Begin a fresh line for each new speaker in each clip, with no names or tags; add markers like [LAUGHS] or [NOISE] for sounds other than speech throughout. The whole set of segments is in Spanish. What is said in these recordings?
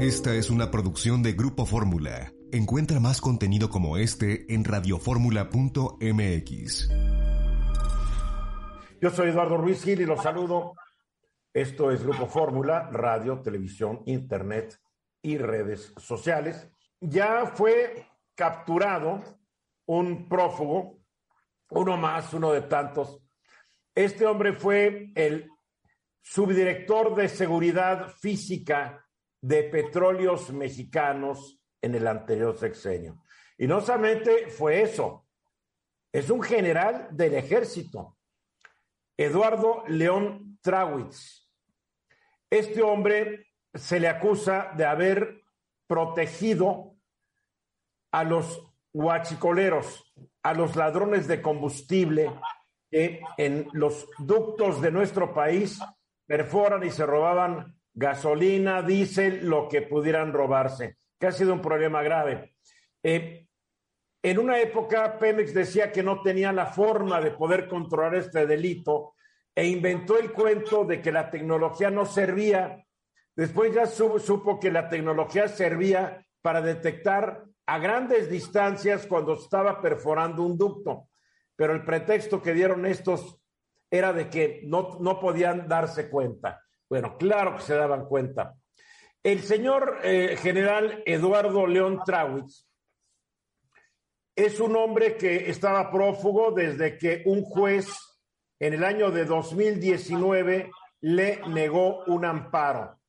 esta es una producción de Grupo Fórmula. Encuentra más contenido como este en radioformula.mx.
Yo soy Eduardo Ruiz Gil y los saludo. Esto es Grupo Fórmula, radio, televisión, internet y redes sociales. Ya fue capturado un prófugo, uno más, uno de tantos. Este hombre fue el subdirector de Seguridad Física de Petróleos Mexicanos en el anterior sexenio. Y no solamente fue eso, es un general del ejército, Eduardo León Trawitz. Este hombre se le acusa de haber protegido a los huachicoleros, a los ladrones de combustible que en los ductos de nuestro país perforan y se robaban gasolina, diésel, lo que pudieran robarse, que ha sido un problema grave. Eh, en una época, Pemex decía que no tenía la forma de poder controlar este delito e inventó el cuento de que la tecnología no servía. Después ya supo que la tecnología servía para detectar a grandes distancias cuando estaba perforando un ducto. Pero el pretexto que dieron estos era de que no, no podían darse cuenta. Bueno, claro que se daban cuenta. El señor eh, general Eduardo León Trawitz es un hombre que estaba prófugo desde que un juez en el año de 2019 le negó un amparo.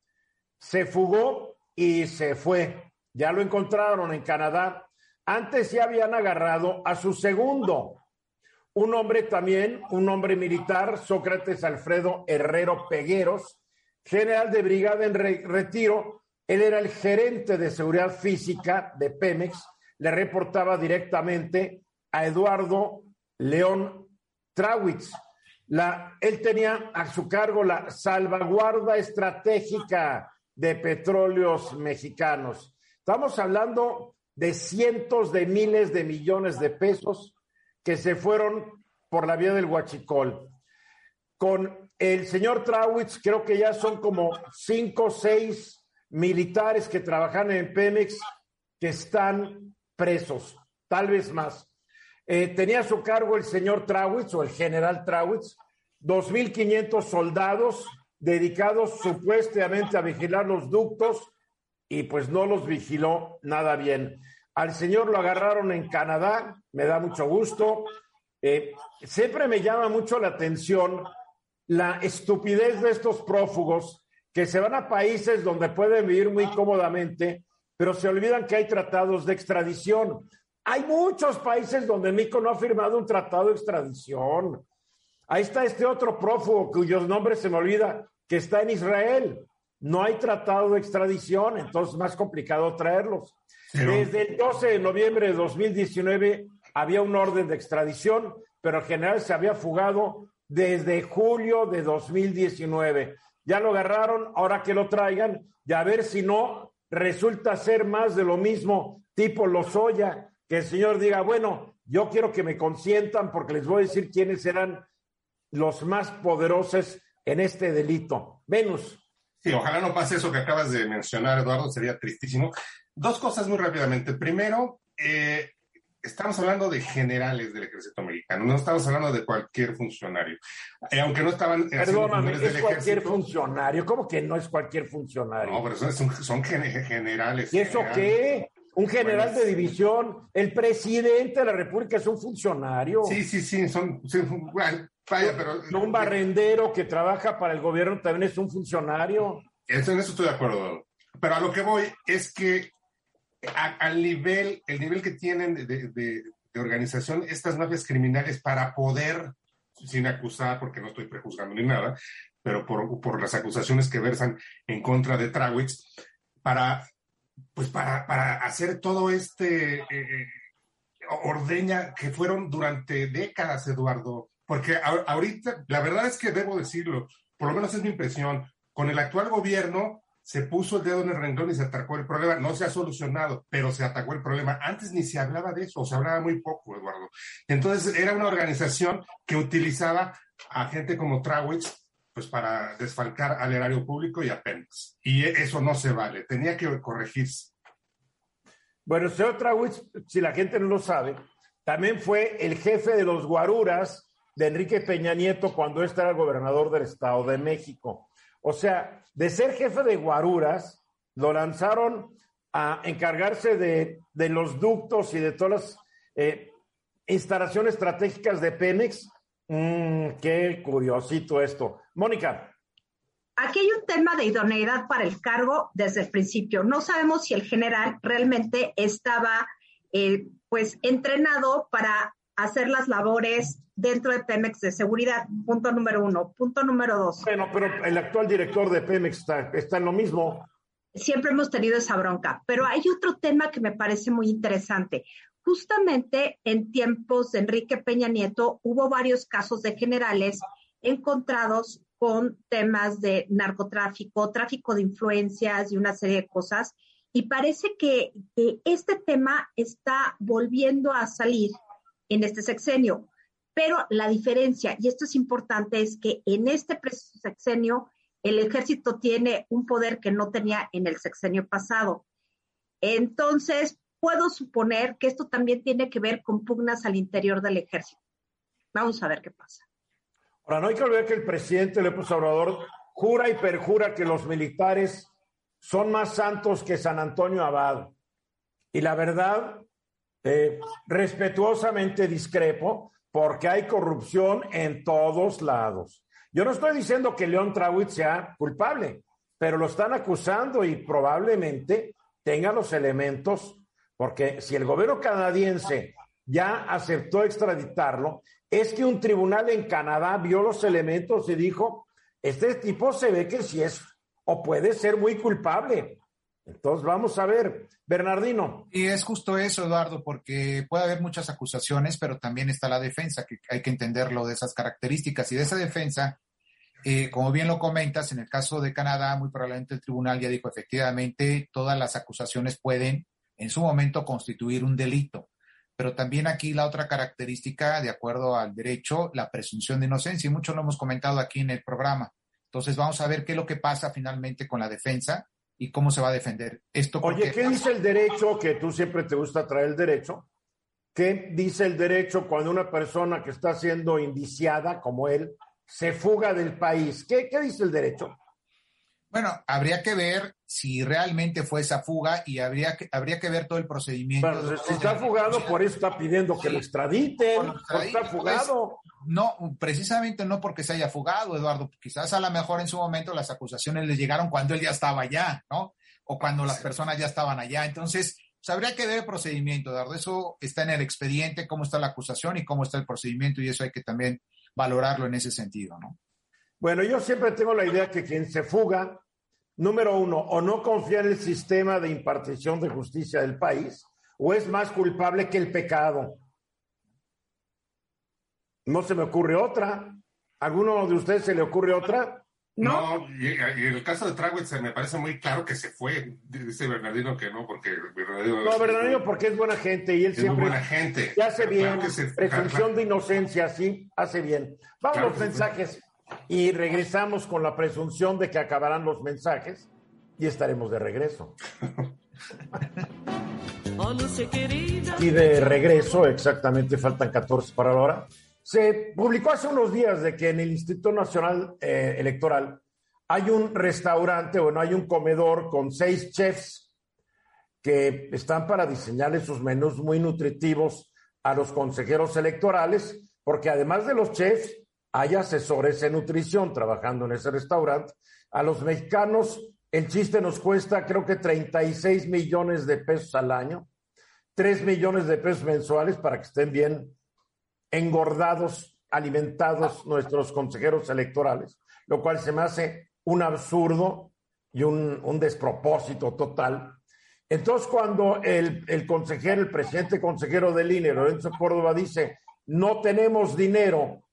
Se fugó y se fue. Ya lo encontraron en Canadá. Antes ya habían agarrado a su segundo, un hombre también, un hombre militar, Sócrates Alfredo Herrero Pegueros, general de brigada en retiro. Él era el gerente de seguridad física de Pemex, le reportaba directamente a Eduardo León Trawitz. Él tenía a su cargo la salvaguarda estratégica de petróleos mexicanos. Estamos hablando de cientos de miles de millones de pesos que se fueron por la vía del Huachicol. Con el señor Trawitz, creo que ya son como cinco o seis militares que trabajan en Pemex que están presos, tal vez más. Eh, tenía a su cargo el señor Trawitz o el general Trawitz, 2.500 soldados dedicados supuestamente a vigilar los ductos y pues no los vigiló nada bien. Al señor lo agarraron en Canadá, me da mucho gusto. Eh, siempre me llama mucho la atención la estupidez de estos prófugos que se van a países donde pueden vivir muy cómodamente, pero se olvidan que hay tratados de extradición. Hay muchos países donde México no ha firmado un tratado de extradición. Ahí está este otro prófugo cuyos nombres se me olvida, que está en Israel. No hay tratado de extradición, entonces es más complicado traerlos. Desde el 12 de noviembre de 2019 había un orden de extradición, pero en general se había fugado desde julio de 2019. Ya lo agarraron, ahora que lo traigan, y a ver si no resulta ser más de lo mismo, tipo Lozoya, que el señor diga, bueno, yo quiero que me consientan porque les voy a decir quiénes serán los más poderosos en este delito. Venus.
Sí, ojalá no pase eso que acabas de mencionar, Eduardo, sería tristísimo. Dos cosas muy rápidamente. Primero, eh, estamos hablando de generales del ejército americano, no estamos hablando de cualquier funcionario. Eh, aunque no estaban...
Perdóname, es cualquier funcionario. ¿Cómo que no es cualquier funcionario?
No, pero son, generales.
¿Y eso qué? Un general de división, el presidente de la República es un funcionario.
Sí, sí, sí, son, vaya, pero...
Un barrendero que trabaja para el gobierno también es un funcionario.
Eso, en eso estoy de acuerdo. Pero a lo que voy es que al nivel, el nivel que tienen de, organización estas mafias criminales para poder, sin acusar, porque no estoy prejuzgando ni nada, pero por, por las acusaciones que versan en contra de Trawitz, para, pues para, para hacer todo este eh, ordeña que fueron durante décadas, Eduardo. Porque ahorita, la verdad es que debo decirlo, por lo menos es mi impresión, con el actual gobierno se puso el dedo en el renglón y se atacó el problema. No se ha solucionado, pero se atacó el problema. Antes ni se hablaba de eso, o se hablaba muy poco, Eduardo. Entonces era una organización que utilizaba a gente como Trawitz pues para desfalcar al erario público y a Pemex. Y eso no se vale, tenía que corregirse.
Bueno, señor Trawitz, si la gente no lo sabe, también fue el jefe de los guaruras de Enrique Peña Nieto cuando este era gobernador del Estado de México. O sea, de ser jefe de guaruras, lo lanzaron a encargarse de, los ductos y de todas las eh, instalaciones estratégicas de Pemex. Mm, qué curiosito esto. Mónica.
Aquí hay un tema de idoneidad para el cargo desde el principio. No sabemos si el general realmente estaba eh, pues entrenado para hacer las labores dentro de Pemex de seguridad. Punto número uno. Punto número dos.
Bueno, pero el actual director de Pemex está, está en lo mismo.
Siempre hemos tenido esa bronca, pero hay otro tema que me parece muy interesante. Justamente en tiempos de Enrique Peña Nieto hubo varios casos de generales encontrados con temas de narcotráfico, tráfico de influencias y una serie de cosas. Y parece que, que este tema está volviendo a salir en este sexenio. Pero la diferencia, y esto es importante, es que en este sexenio el ejército tiene un poder que no tenía en el sexenio pasado. Entonces, puedo suponer que esto también tiene que ver con pugnas al interior del ejército. Vamos a ver qué pasa.
Ahora, no hay que olvidar que el presidente López Obrador jura y perjura que los militares son más santos que San Antonio Abad. Y la verdad eh, respetuosamente discrepo porque hay corrupción en todos lados. Yo no estoy diciendo que León Trawitz sea culpable, pero lo están acusando y probablemente tenga los elementos, porque si el gobierno canadiense ya aceptó extraditarlo, es que un tribunal en Canadá vio los elementos y dijo, este tipo se ve que sí es o puede ser muy culpable. Entonces, vamos a ver, Bernardino.
Y es justo eso, Eduardo, porque puede haber muchas acusaciones, pero también está la defensa, que hay que entenderlo de esas características. Y de esa defensa, eh, como bien lo comentas, en el caso de Canadá, muy probablemente el tribunal ya dijo, efectivamente, todas las acusaciones pueden en su momento constituir un delito. Pero también aquí la otra característica, de acuerdo al derecho, la presunción de inocencia, y mucho lo hemos comentado aquí en el programa. Entonces, vamos a ver qué es lo que pasa finalmente con la defensa y cómo se va a defender. Esto
Oye, ¿qué dice el derecho? Que tú siempre te gusta traer el derecho. ¿Qué dice el derecho cuando una persona que está siendo indiciada, como él, se fuga del país? ¿Qué, qué dice el derecho?
Bueno, habría que ver si realmente fue esa fuga y habría que, habría que ver todo el procedimiento.
Pero si está fugado, por eso está pidiendo que lo extraditen, por está fugado.
no, precisamente no porque se haya fugado, Eduardo. Quizás a lo mejor en su momento las acusaciones le llegaron cuando él ya estaba allá, ¿no? O cuando las personas ya estaban allá. Entonces, pues, habría que ver el procedimiento, Eduardo. Eso está en el expediente, cómo está la acusación y cómo está el procedimiento, y eso hay que también valorarlo en ese sentido, ¿no?
Bueno, yo siempre tengo la idea que quien se fuga, número uno, o no confía en el sistema de impartición de justicia del país, o es más culpable que el pecado. No se me ocurre otra. ¿Alguno de ustedes se le ocurre otra?
No, y, en el caso de Trawitz me parece muy claro que se fue. Dice Bernardino que no, porque
Bernardino. No, Bernardino porque es buena gente y él siempre.
buena gente.
Y hace bien. presunción de inocencia, sí, hace bien. Vamos a los mensajes y regresamos con la presunción de que acabarán los mensajes y estaremos de regreso. [LAUGHS] y de regreso, exactamente faltan 14 para la hora. Se publicó hace unos días de que en el Instituto Nacional eh, Electoral hay un restaurante, bueno, hay un comedor con seis chefs que están para diseñar sus menús muy nutritivos a los consejeros electorales, porque además de los chefs, hay asesores en nutrición trabajando en ese restaurante. A los mexicanos, el chiste nos cuesta creo que 36 millones de pesos al año, 3 millones de pesos mensuales para que estén bien engordados, alimentados nuestros consejeros electorales. lo cual se me hace un absurdo y un, un despropósito total. Entonces, cuando el, el, consejero, el presidente consejero del INE, Lorenzo Córdoba, dice, no tenemos dinero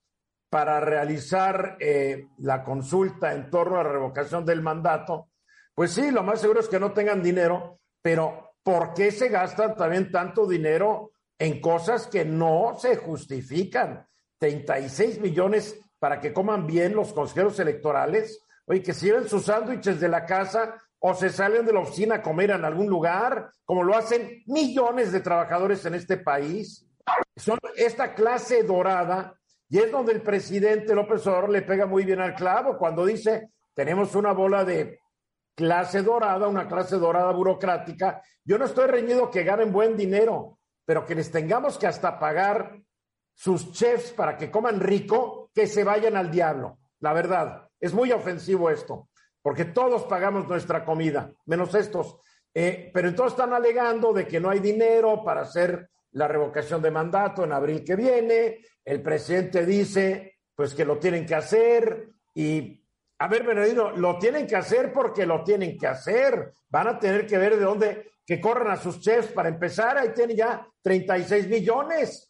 para realizar eh, la consulta en torno a la revocación del mandato, pues sí, lo más seguro es que no tengan dinero, pero ¿por qué se gastan también tanto dinero en cosas que no se justifican? 36 millones para que coman bien los consejeros electorales, oye, que sirven sus sándwiches de la casa o se salen de la oficina a comer en algún lugar, como lo hacen millones de trabajadores en este país. Son esta clase dorada y es donde el presidente López Obrador le pega muy bien al clavo cuando dice, tenemos una bola de clase dorada, una clase dorada burocrática. Yo no estoy reñido que ganen buen dinero, pero que les tengamos que hasta pagar sus chefs para que coman rico, que se vayan al diablo. La verdad, es muy ofensivo esto, porque todos pagamos nuestra comida, menos estos. Eh, pero entonces están alegando de que no hay dinero para hacer la revocación de mandato en abril que viene. El presidente dice, pues que lo tienen que hacer y a ver, Bernardino, lo tienen que hacer porque lo tienen que hacer. Van a tener que ver de dónde que corran a sus chefs para empezar. Ahí tienen ya 36 millones.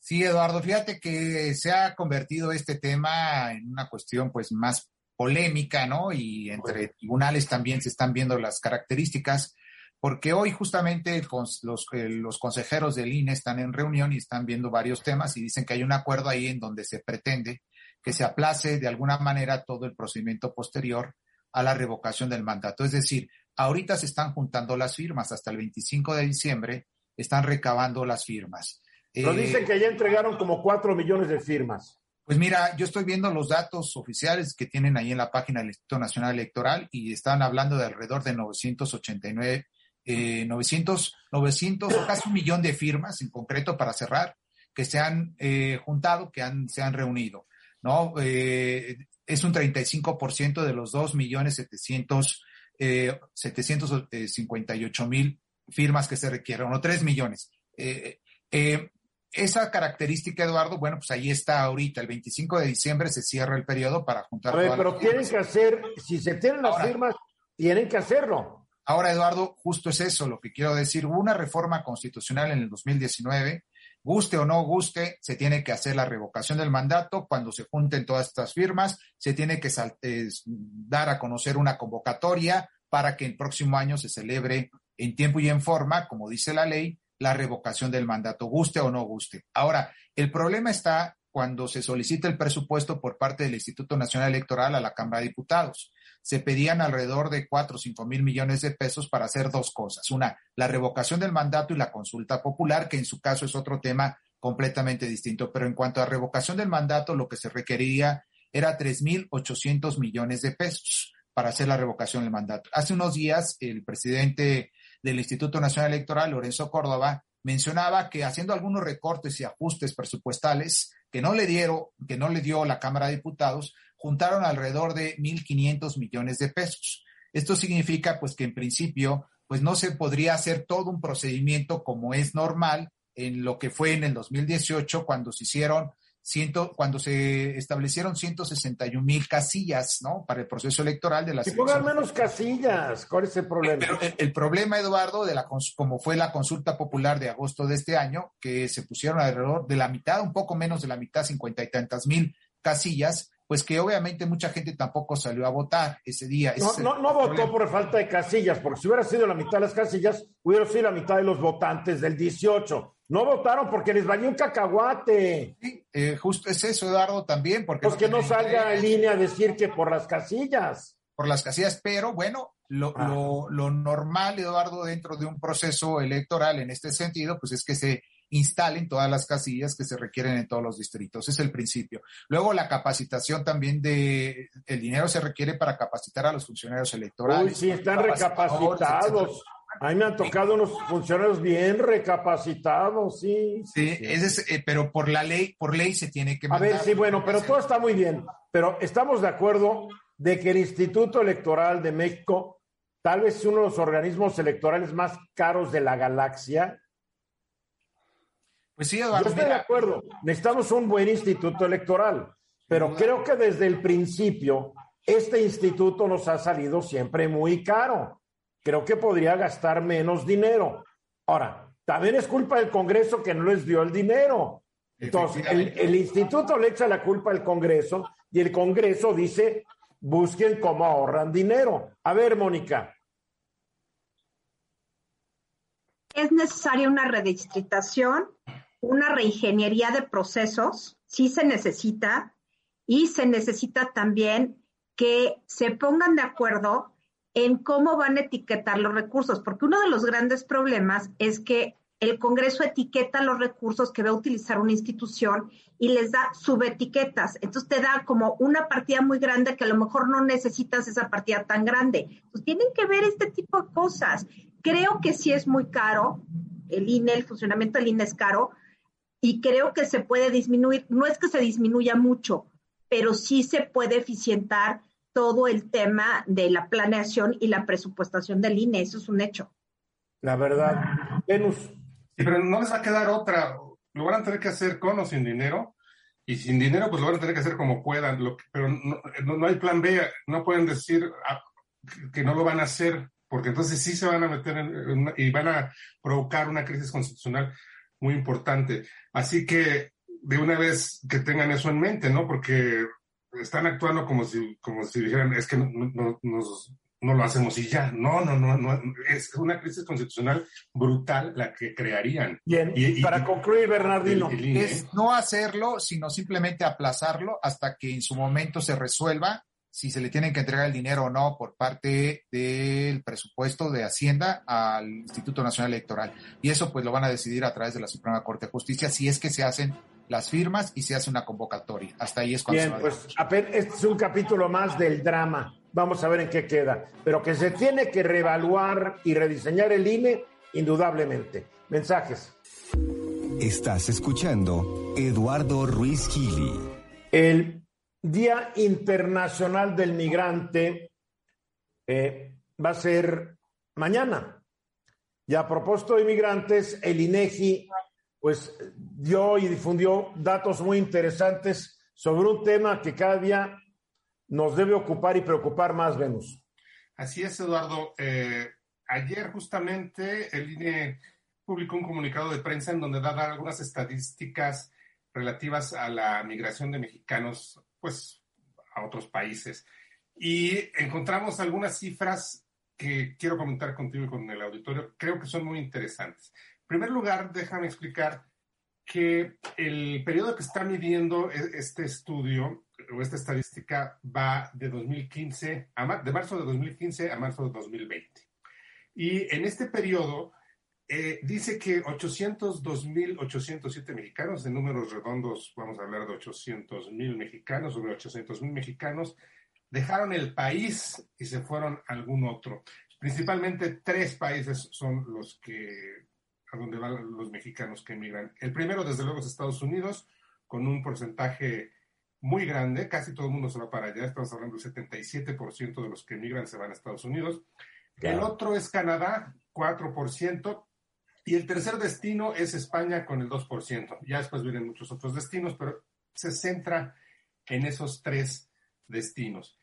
Sí, Eduardo, fíjate que se ha convertido este tema en una cuestión pues más polémica, ¿no? Y entre tribunales también se están viendo las características, porque hoy justamente los, los consejeros del INE están en reunión y están viendo varios temas y dicen que hay un acuerdo ahí en donde se pretende que se aplace de alguna manera todo el procedimiento posterior a la revocación del mandato. Es decir, ahorita se están juntando las firmas, hasta el 25 de diciembre están recabando las firmas.
Pero eh, dicen que ya entregaron como cuatro millones de firmas.
Pues mira, yo estoy viendo los datos oficiales que tienen ahí en la página del Instituto Nacional Electoral y están hablando de alrededor de 989, eh, 900, 900 o casi un millón de firmas en concreto para cerrar que se han eh, juntado, que han, se han reunido. ¿no? Eh, es un 35% de los 2 millones 700, eh, 758 mil firmas que se requieren, o 3 millones. Eh, eh, esa característica, Eduardo, bueno, pues ahí está ahorita. El 25 de diciembre se cierra el periodo para juntar.
Ver, pero tienen que hacer, si se tienen las firmas, tienen que hacerlo.
Ahora, Eduardo, justo es eso lo que quiero decir. Hubo una reforma constitucional en el 2019 guste o no guste, se tiene que hacer la revocación del mandato. Cuando se junten todas estas firmas, se tiene que dar a conocer una convocatoria para que el próximo año se celebre en tiempo y en forma, como dice la ley, la revocación del mandato, guste o no guste. Ahora, el problema está cuando se solicita el presupuesto por parte del Instituto Nacional Electoral a la Cámara de Diputados se pedían alrededor de 4 o 5 mil millones de pesos para hacer dos cosas. Una, la revocación del mandato y la consulta popular, que en su caso es otro tema completamente distinto. Pero en cuanto a revocación del mandato, lo que se requería era 3.800 millones de pesos para hacer la revocación del mandato. Hace unos días, el presidente del Instituto Nacional Electoral, Lorenzo Córdoba, mencionaba que haciendo algunos recortes y ajustes presupuestales que no le dieron, que no le dio la Cámara de Diputados, juntaron alrededor de 1.500 millones de pesos. Esto significa, pues, que en principio, pues no se podría hacer todo un procedimiento como es normal en lo que fue en el 2018 cuando se hicieron ciento, cuando se establecieron 161 mil casillas, ¿no? Para el proceso electoral de las.
Que pongan menos casillas, ¿cuál es el problema?
Pero el, problema, Eduardo, de la como fue la consulta popular de agosto de este año, que se pusieron alrededor de la mitad, un poco menos de la mitad, cincuenta y tantas mil casillas, pues que obviamente mucha gente tampoco salió a votar ese día.
No, no, no votó por falta de casillas, porque si hubiera sido la mitad de las casillas, hubiera sido la mitad de los votantes del 18. No votaron porque les bañó un cacahuate.
Sí, eh, justo es eso, Eduardo, también. Porque
pues que no salga en línea a decir que por las casillas.
Por las casillas, pero bueno, lo, ah. lo, lo normal, Eduardo, dentro de un proceso electoral en este sentido, pues es que se instalen todas las casillas que se requieren en todos los distritos. Es el principio. Luego la capacitación también de, el dinero se requiere para capacitar a los funcionarios electorales.
Uy, sí, están recapacitados. A mí me han tocado unos funcionarios bien recapacitados, sí.
Sí, eh, pero por la ley, por ley se tiene que
A ver, sí, bueno, pero todo está muy bien. Pero estamos de acuerdo de que el Instituto Electoral de México tal vez es uno de los organismos electorales más caros de la galaxia
pues sí,
Eduardo. Yo estoy de acuerdo. Necesitamos un buen instituto electoral. Pero creo que desde el principio este instituto nos ha salido siempre muy caro. Creo que podría gastar menos dinero. Ahora, también es culpa del Congreso que no les dio el dinero. Entonces, el, el instituto le echa la culpa al Congreso y el Congreso dice, busquen cómo ahorran dinero. A ver, Mónica.
Es necesaria una redistritación, una reingeniería de procesos, sí se necesita, y se necesita también que se pongan de acuerdo en cómo van a etiquetar los recursos, porque uno de los grandes problemas es que el Congreso etiqueta los recursos que va a utilizar una institución y les da subetiquetas. Entonces te da como una partida muy grande que a lo mejor no necesitas esa partida tan grande. Entonces tienen que ver este tipo de cosas. Creo que sí es muy caro, el INE, el funcionamiento del INE es caro y creo que se puede disminuir. No es que se disminuya mucho, pero sí se puede eficientar todo el tema de la planeación y la presupuestación del INE. Eso es un hecho.
La verdad. Venus.
Sí, pero no les va a quedar otra. Lo van a tener que hacer con o sin dinero. Y sin dinero, pues lo van a tener que hacer como puedan. Lo pero no, no, hay plan B. No pueden decir ah, que no lo van a hacer, porque entonces sí se van a meter en, y van a provocar una crisis constitucional muy importante. Así que de una vez que tengan eso en mente, ¿no? Porque están actuando como si, como si dijeran, es que no, no, no, lo hacemos y ya. No, no, no, no, es una crisis constitucional brutal la que crearían.
Bien, y, para concluir, Bernardino.
es no hacerlo, sino simplemente aplazarlo hasta que en su momento se resuelva si se le tienen que entregar el dinero o no por parte del presupuesto de Hacienda al Instituto Nacional Electoral. Y eso pues lo van a decidir a través de la Suprema Corte de Justicia si es que se hacen las firmas y se hace una convocatoria. Hasta ahí es cuando
Bien, pues este es un capítulo más del drama. Vamos a ver en qué queda. Pero que se tiene que reevaluar y rediseñar el INE, indudablemente. Mensajes.
Estás escuchando Eduardo Ruiz Gili.
El Día Internacional del Migrante eh, va a ser mañana. Y a propósito de migrantes, el INEGI pues dio y difundió datos muy interesantes sobre un tema que cada día nos debe ocupar y preocupar más, Venus.
Así es, Eduardo. Eh, ayer justamente el INE publicó un comunicado de prensa en donde da algunas estadísticas relativas a la migración de mexicanos, pues, a otros países. Y encontramos algunas cifras que quiero comentar contigo y con el auditorio. Creo que son muy interesantes primer lugar, déjame explicar que el periodo que está midiendo e-, este estudio o esta estadística va de 2015 a de marzo de 2015 a marzo de 2020. Y en este periodo eh, dice que 802.807 mexicanos, en números redondos vamos a hablar de 800.000 mexicanos, sobre 800.000 mexicanos, dejaron el país y se fueron a algún otro. Principalmente tres países son los que a donde van los mexicanos que emigran. El primero, desde luego, es Estados Unidos, con un porcentaje muy grande, casi todo el mundo se va para allá, estamos hablando del 77% de los que emigran se van a Estados Unidos. El otro es Canadá, 4%, y el tercer destino es España con el 2%. Ya después vienen muchos otros destinos, pero se centra en esos tres destinos.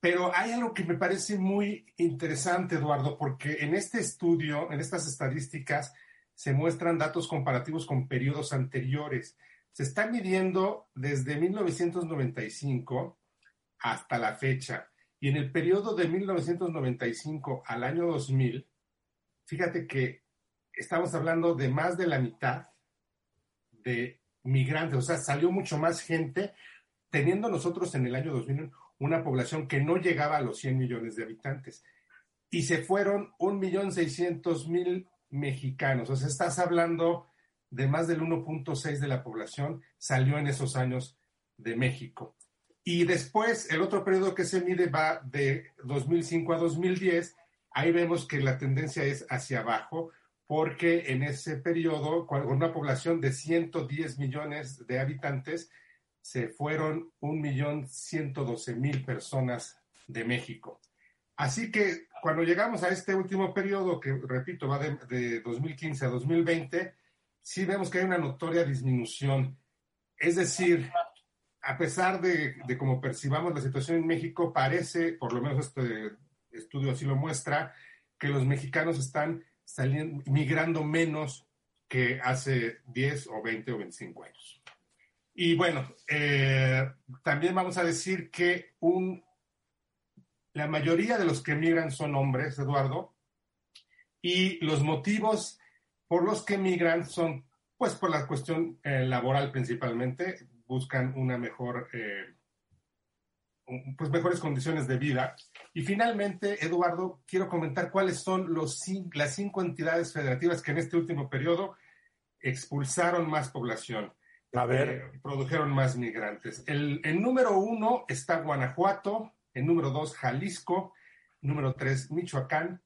Pero hay algo que me parece muy interesante, Eduardo, porque en este estudio, en estas estadísticas, se muestran datos comparativos con periodos anteriores. Se está midiendo desde 1995 hasta la fecha. Y en el periodo de 1995 al año 2000, fíjate que estamos hablando de más de la mitad de migrantes, o sea, salió mucho más gente, teniendo nosotros en el año 2000 una población que no llegaba a los 100 millones de habitantes. Y se fueron 1.600.000 mexicanos. O sea, estás hablando de más del 1.6 de la población salió en esos años de México. Y después, el otro periodo que se mide va de 2005 a 2010. Ahí vemos que la tendencia es hacia abajo, porque en ese periodo, con una población de 110 millones de habitantes, se fueron 1.112.000 personas de México. Así que cuando llegamos a este último periodo, que repito, va de, 2015 a 2020, sí vemos que hay una notoria disminución. Es decir, a pesar de, de cómo percibamos la situación en México, parece, por lo menos este estudio así lo muestra, que los mexicanos están saliendo, migrando menos que hace 10 o 20 o 25 años. Y bueno, eh, también vamos a decir que un, la mayoría de los que migran son hombres, Eduardo, y los motivos por los que migran son, pues, por la cuestión eh, laboral principalmente, buscan una mejor, eh, pues, mejores condiciones de vida. Y finalmente, Eduardo, quiero comentar cuáles son los, las cinco entidades federativas que en este último periodo expulsaron más población.
A ver.
Eh, produjeron más migrantes. El, el, número uno está Guanajuato, el número dos Jalisco, número tres Michoacán,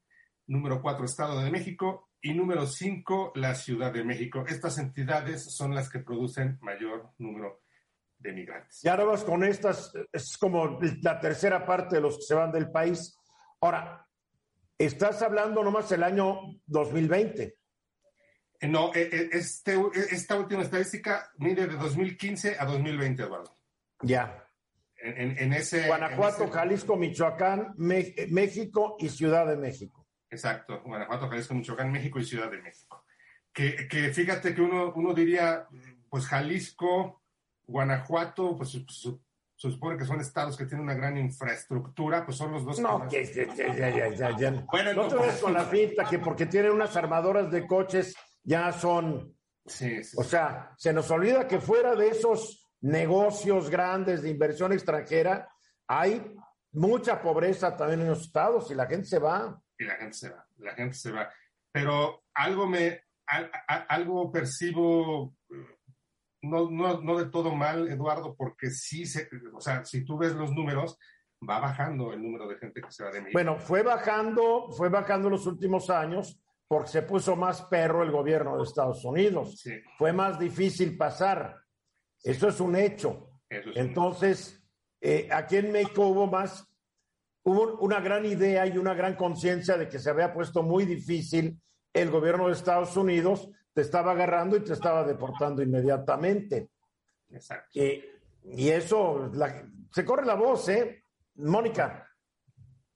número cuatro Estado de México y número cinco la Ciudad de México. Estas entidades son las que producen mayor número de migrantes.
Y ahora vas con estas, es como la tercera parte de los que se van del país. Ahora, estás hablando nomás el año 2020.
Eh, no, eh, eh, este, esta última estadística mide de 2015 a 2020, Eduardo.
Ya.
En, en ese.
Guanajuato,
en ese...
Jalisco, Michoacán, Me México y Ciudad de México.
Exacto, Guanajuato, Jalisco, Michoacán, México y Ciudad de México. Que, que fíjate que uno, uno diría, pues Jalisco, Guanajuato, pues se, se supone que son estados que tienen una gran infraestructura, pues son los dos.
No, que, que, ya, ya, ya, ya. Bueno, no te ves con la pinta que porque tienen unas armadoras de coches ya son.
Sí, sí,
o sea, se nos olvida que fuera de esos negocios grandes de inversión extranjera, hay mucha pobreza también en los estados y la gente se va.
Y la gente se va, la gente se va. Pero algo me, a, algo percibo, no, no, no de todo mal, Eduardo, porque sí, se, o sea, si tú ves los números, va bajando el número de gente que se va de México.
Bueno, fue bajando, fue bajando en los últimos años porque se puso más perro el gobierno de Estados Unidos.
Sí.
Fue más difícil pasar. Sí. Eso es un hecho.
Eso es
Entonces. Eh, aquí en México hubo más, hubo una gran idea y una gran conciencia de que se había puesto muy difícil el gobierno de Estados Unidos, te estaba agarrando y te estaba deportando inmediatamente.
Exacto.
Eh, y eso, la, se corre la voz, ¿eh? Mónica.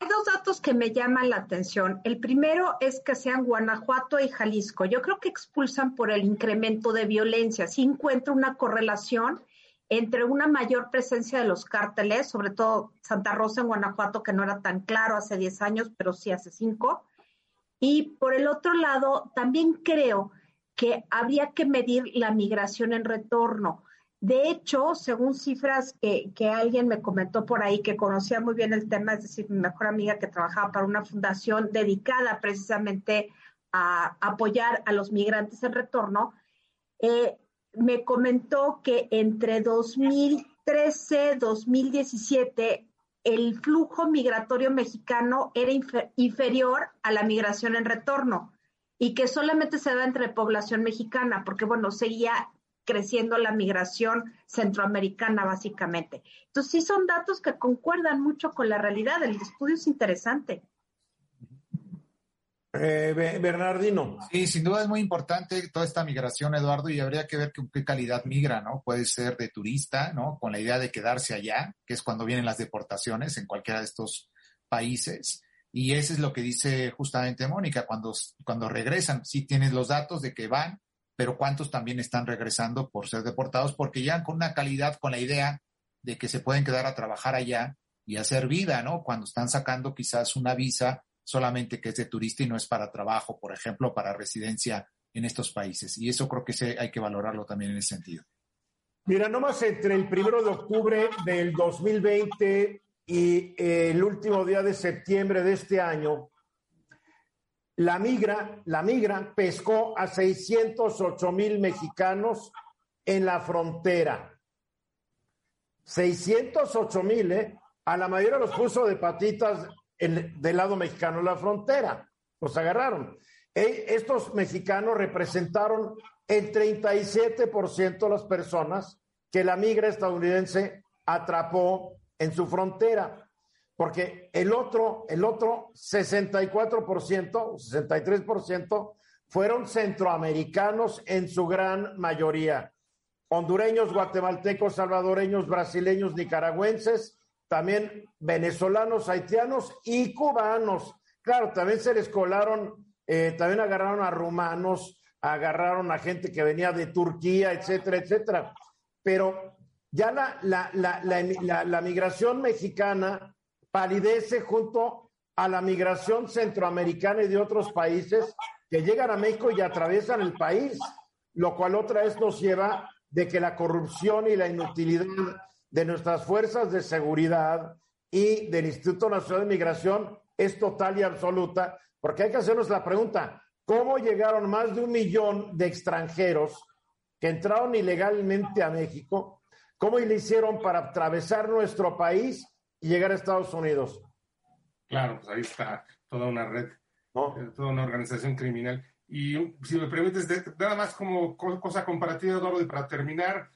Hay dos datos que me llaman la atención. El primero es que sean Guanajuato y Jalisco. Yo creo que expulsan por el incremento de violencia. Sí encuentro una correlación entre una mayor presencia de los cárteles, sobre todo Santa Rosa en Guanajuato, que no era tan claro hace 10 años, pero sí hace 5. Y por el otro lado, también creo que habría que medir la migración en retorno. De hecho, según cifras que, que, alguien me comentó por ahí, que conocía muy bien el tema, es decir, mi mejor amiga que trabajaba para una fundación dedicada precisamente a apoyar a los migrantes en retorno, eh, me comentó que entre 2013 2017 el flujo migratorio mexicano era infer inferior a la migración en retorno y que solamente se da entre población mexicana, porque bueno, seguía creciendo la migración centroamericana básicamente. Entonces sí son datos que concuerdan mucho con la realidad, el estudio es interesante.
Eh, Bernardino.
Sí, sin duda es muy importante toda esta migración, Eduardo, y habría que ver con qué calidad migra, ¿no? Puede ser de turista, ¿no? Con la idea de quedarse allá, que es cuando vienen las deportaciones en cualquiera de estos países. Y eso es lo que dice justamente Mónica, cuando, cuando regresan, sí tienes los datos de que van, pero cuántos también están regresando por ser deportados, porque ya con una calidad, con la idea de que se pueden quedar a trabajar allá y hacer vida, ¿no? Cuando están sacando quizás una visa solamente que es de turista y no es para trabajo, por ejemplo, para residencia en estos países. Y eso creo que se, hay que valorarlo también en ese sentido.
Mira, nomás entre el primero de octubre del 2020 y el último día de septiembre de este año, la migra, la migra pescó a 608 mil mexicanos en la frontera. 608 mil, ¿eh? A la mayoría los puso de patitas el, del lado mexicano de la frontera. Los agarraron. E, estos mexicanos representaron el 37% de las personas que la migra estadounidense atrapó en su frontera. Porque el otro, el otro 64%, 63% fueron centroamericanos en su gran mayoría. hondureños, guatemaltecos, salvadoreños, brasileños, nicaragüenses, también venezolanos, haitianos y cubanos. Claro, también se les colaron, eh, también agarraron a rumanos, agarraron a gente que venía de Turquía, etcétera, etcétera. Pero ya la, la, la, la migración mexicana palidece junto a la migración centroamericana y de otros países que llegan a México y atraviesan el país, lo cual otra vez nos lleva de que la corrupción y la inutilidad de nuestras fuerzas de seguridad y del Instituto Nacional de Migración es total y absoluta, porque hay que hacernos la pregunta, ¿cómo llegaron más de un millón de extranjeros que entraron ilegalmente a México? ¿Cómo le hicieron para atravesar nuestro país y llegar a Estados Unidos?
Claro, pues ahí está toda una red, eh, toda una organización criminal. Y si me permites, nada más como cosa comparativa, Eduardo, y para terminar,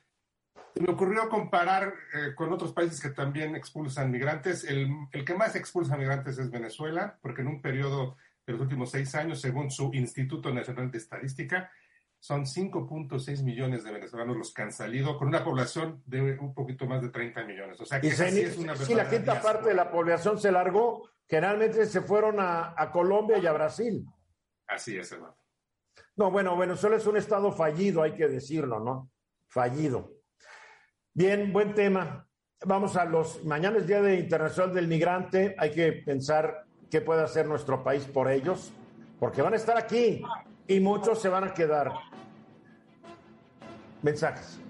me ocurrió comparar eh, con otros países que también expulsan migrantes. El, el, que más expulsa migrantes es Venezuela, porque en un periodo de los últimos seis años, según su Instituto Nacional de Estadística, son 5.6 millones de venezolanos los que han salido, con una población de un poquito más de 30 millones. O sea que
es una Si la quinta parte de la población se largó, generalmente se fueron a, a Colombia y a Brasil.
Así es, hermano.
No, bueno, Venezuela es un estado fallido, hay que decirlo, ¿no? Fallido. Bien, buen tema. Vamos a los. Mañana es Día de Internacional del Migrante. Hay que pensar qué puede hacer nuestro país por ellos, porque van a estar aquí y muchos se van a quedar. Mensajes.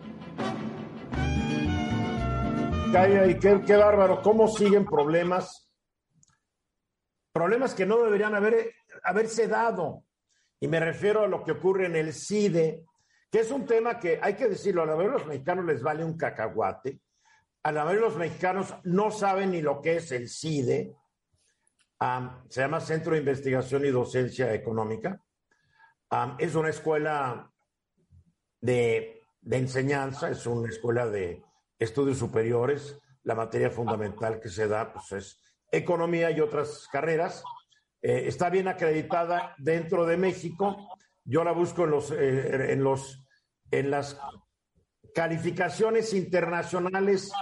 Calla, y qué, qué bárbaro, cómo siguen problemas. Problemas que no deberían haber, haberse dado. Y me refiero a lo que ocurre en el CIDE, que es un tema que hay que decirlo, a la mayoría de los mexicanos les vale un cacahuate, a la mayoría de los mexicanos no saben ni lo que es el CIDE, se llama Centro de Investigación y Docencia Económica, es una escuela de, enseñanza, es una escuela de estudios superiores, la materia fundamental que se da pues, es economía y otras carreras, eh, está bien acreditada dentro de México, yo la busco en los, eh, en los, en las calificaciones internacionales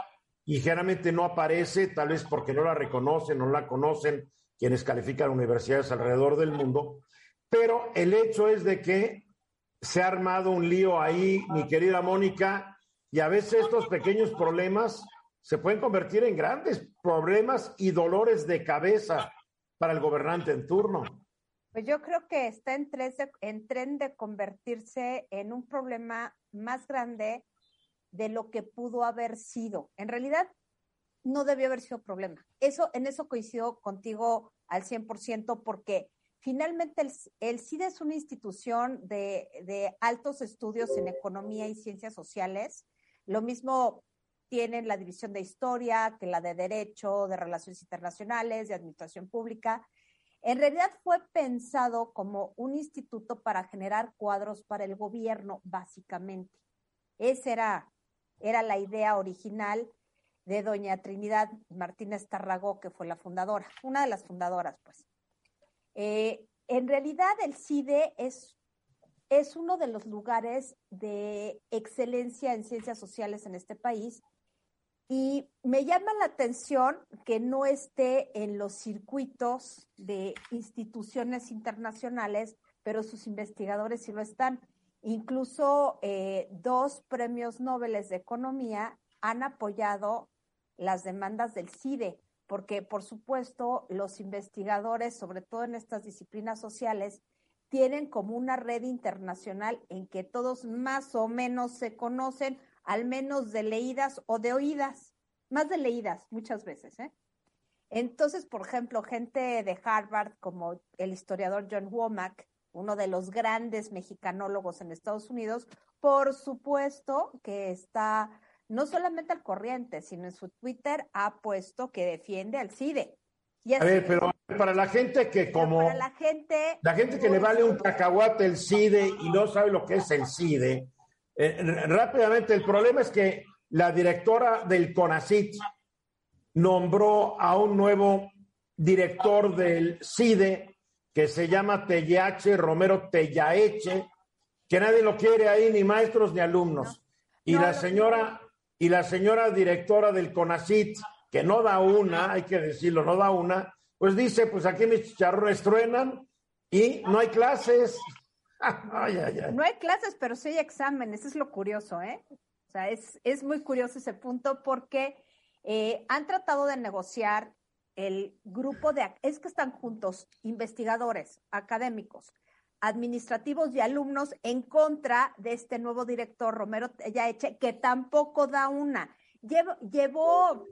y generalmente no aparece, tal vez porque no la reconocen, no la conocen quienes califican universidades alrededor del mundo. Pero el hecho es de que se ha armado un lío ahí, mi querida Mónica, y a veces estos pequeños problemas se pueden convertir en grandes problemas y dolores de cabeza para el gobernante en turno.
Pues yo creo que está en, en tren de convertirse en un problema más grande de lo que pudo haber sido. En realidad, no debió haber sido problema. Eso, en eso coincido contigo al 100% porque finalmente el, el CIDE es una institución de, de, altos estudios en economía y ciencias sociales. Lo mismo tienen la división de historia que la de derecho, de relaciones internacionales, de administración pública. En realidad fue pensado como un instituto para generar cuadros para el gobierno, básicamente. Esa era, era la idea original de doña Trinidad Martínez Tarragó, que fue la fundadora, una de las fundadoras, pues. Eh, en realidad el CIDE es, es uno de los lugares de excelencia en ciencias sociales en este país y me llama la atención que no esté en los circuitos de instituciones internacionales, pero sus investigadores sí lo están. Incluso eh, dos premios Nobel de Economía han apoyado las demandas del CIDE, porque por supuesto los investigadores, sobre todo en estas disciplinas sociales, tienen como una red internacional en que todos más o menos se conocen al menos de leídas o de oídas, más de leídas muchas veces. ¿eh? Entonces, por ejemplo, gente de Harvard como el historiador John Womack, uno de los grandes mexicanólogos en Estados Unidos, por supuesto que está no solamente al corriente, sino en su Twitter ha puesto que defiende al CIDE.
a ver, pero para la gente que como...
Para la gente...
La gente que le vale un cacahuate el CIDE y no sabe lo que es el CIDE, eh, rápidamente, el problema es que la directora del CONACIT nombró a un nuevo director del CIDE que se llama Tellache Romero Tellaeche, que nadie lo quiere ahí, ni maestros ni alumnos. Y la señora, y la señora directora del CONACIT, que no da una, hay que decirlo, no da una, pues dice, pues aquí mis chicharrones truenan y no hay clases. [LAUGHS]
No hay clases, pero sí hay exámenes, es lo curioso, ¿eh? O sea, es, es muy curioso ese punto porque eh, han tratado de negociar el grupo de, es que están juntos investigadores, académicos, administrativos y alumnos en contra de este nuevo director, Romero Yaeche, que tampoco da una. Llevo, llevó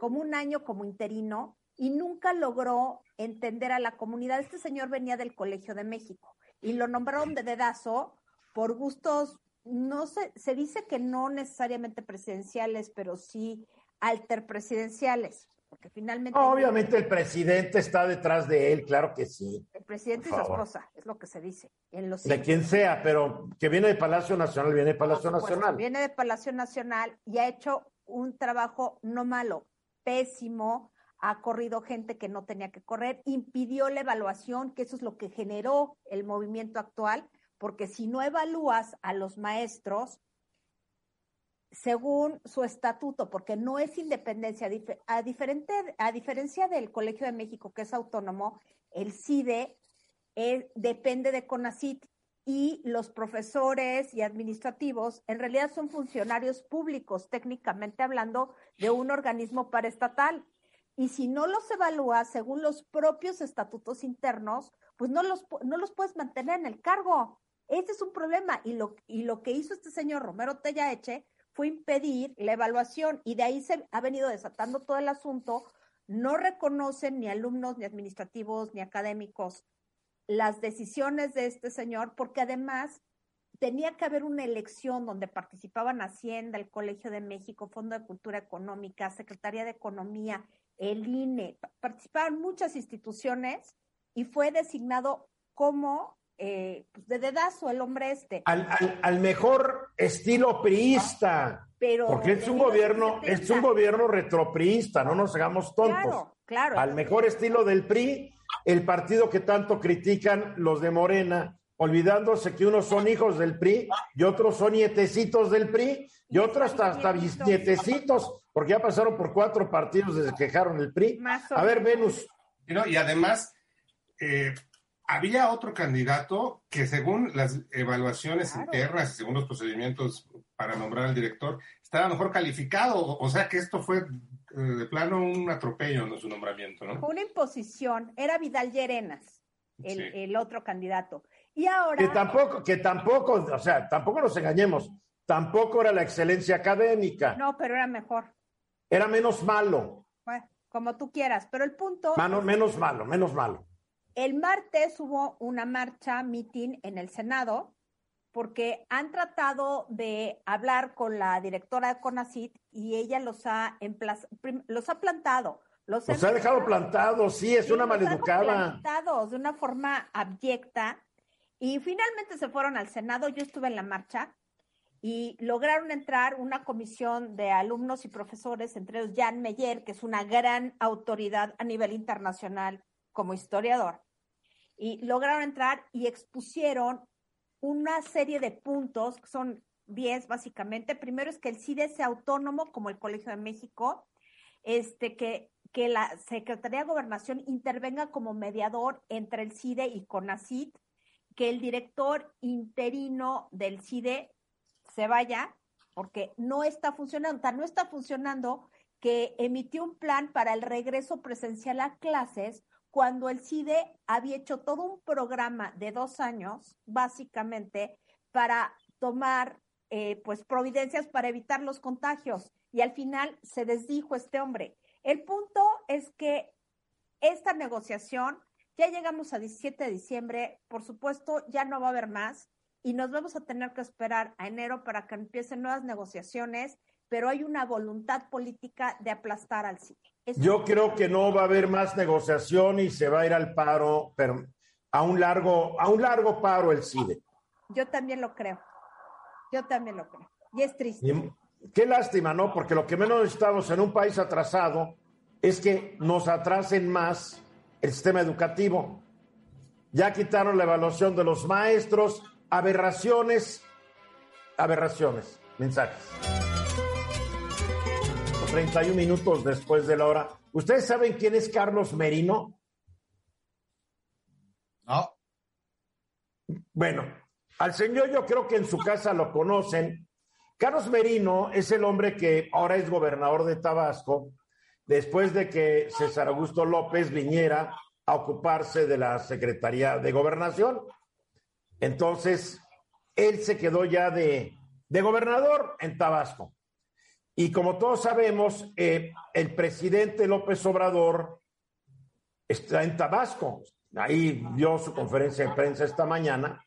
como un año como interino y nunca logró entender a la comunidad. Este señor venía del Colegio de México y lo nombraron de dedazo por gustos, no sé, se dice que no necesariamente presidenciales, pero sí alterpresidenciales, porque finalmente...
Obviamente el presidente está detrás de él, claro que sí.
El presidente y su esposa, es lo que se dice. En los
de quien sea, pero que viene de Palacio Nacional, viene de Palacio Nacional.
Viene de Palacio Nacional y ha hecho un trabajo no malo, pésimo, ha corrido gente que no tenía que correr, impidió la evaluación, que eso es lo que generó el movimiento actual, porque si no evalúas a los maestros según su estatuto, porque no es independencia, a, diferente, a diferencia del Colegio de México, que es autónomo, el CIDE eh, depende de CONACIT y los profesores y administrativos en realidad son funcionarios públicos, técnicamente hablando, de un organismo paraestatal. Y si no los evalúas según los propios estatutos internos, pues no los, no los puedes mantener en el cargo. Ese es un problema. Y lo, y lo que hizo este señor Romero Tellaeche fue impedir la evaluación y de ahí se ha venido desatando todo el asunto. No reconocen ni alumnos, ni administrativos, ni académicos las decisiones de este señor, porque además tenía que haber una elección donde participaban Hacienda, el Colegio de México, Fondo de Cultura Económica, Secretaría de Economía, el INE, participaban muchas instituciones y fue designado como eh, pues, de dedazo el hombre este.
Al, mejor estilo priista. Pero porque es un gobierno, es un gobierno retropriista, no nos hagamos tontos.
Claro, claro.
Al mejor estilo del PRI, el partido que tanto critican los de Morena, olvidándose que unos son hijos del PRI y otros son nietecitos del PRI y otros hasta, hasta bisnietecitos, porque ya pasaron por cuatro partidos desde que dejaron el PRI. A ver, Venus.
Y, además, eh, había otro candidato que según las evaluaciones internas y según los procedimientos para nombrar al director, estaba mejor calificado. O sea que esto fue eh, de plano un atropello en su nombramiento, ¿no?
Fue una imposición. Era Vidal Llerenas, el, el otro candidato. Y ahora.
Que tampoco, que tampoco, o sea, tampoco nos engañemos. Tampoco era la excelencia académica.
No, pero era mejor.
Era menos malo.
Bueno, como tú quieras. Pero el punto.
menos malo, menos malo.
El martes hubo una marcha, meeting en el Senado, porque han tratado de hablar con la directora de CONACIT y ella los ha, los ha plantado. Los,
ha dejado plantados, sí, es una maleducada.
Plantados de una forma abyecta y finalmente se fueron al Senado. Yo estuve en la marcha y lograron entrar una comisión de alumnos y profesores, entre ellos Jan Meyer, que es una gran autoridad a nivel internacional como historiador y lograron entrar y expusieron una serie de puntos, que son 10 básicamente. Primero es que el CIDE sea autónomo como el Colegio de México, este, que, que la Secretaría de Gobernación intervenga como mediador entre el CIDE y CONACIT, que el director interino del CIDE se vaya, porque no está funcionando, no está funcionando que emitió un plan para el regreso presencial a clases cuando el CIDE había hecho todo un programa de dos años, básicamente, para tomar eh, pues providencias para evitar los contagios. Y al final se desdijo este hombre. El punto es que esta negociación, ya llegamos a 17 de diciembre, por supuesto, ya no va a haber más y nos vamos a tener que esperar a enero para que empiecen nuevas negociaciones, pero hay una voluntad política de aplastar al CIDE.
Yo creo que no va a haber más negociación y se va a ir al paro, pero a un largo, a un largo paro el CIDE.
Yo también lo creo. Yo también lo creo. Y es triste.
qué lástima, ¿no? Porque lo que menos estamos en un país atrasado es que nos atrasen más el sistema educativo. Ya quitaron la evaluación de los maestros, aberraciones, aberraciones. mensajes. 31 minutos después de la hora. ¿Ustedes saben quién es Carlos Merino?
No.
Bueno, al señor yo creo que en su casa lo conocen. Carlos Merino es el hombre que ahora es gobernador de Tabasco, después de que César Augusto López viniera a ocuparse de la Secretaría de Gobernación. Entonces, él se quedó ya de, de gobernador en Tabasco. Y como todos sabemos, eh, el presidente López Obrador está en Tabasco. Ahí dio su conferencia de prensa esta mañana.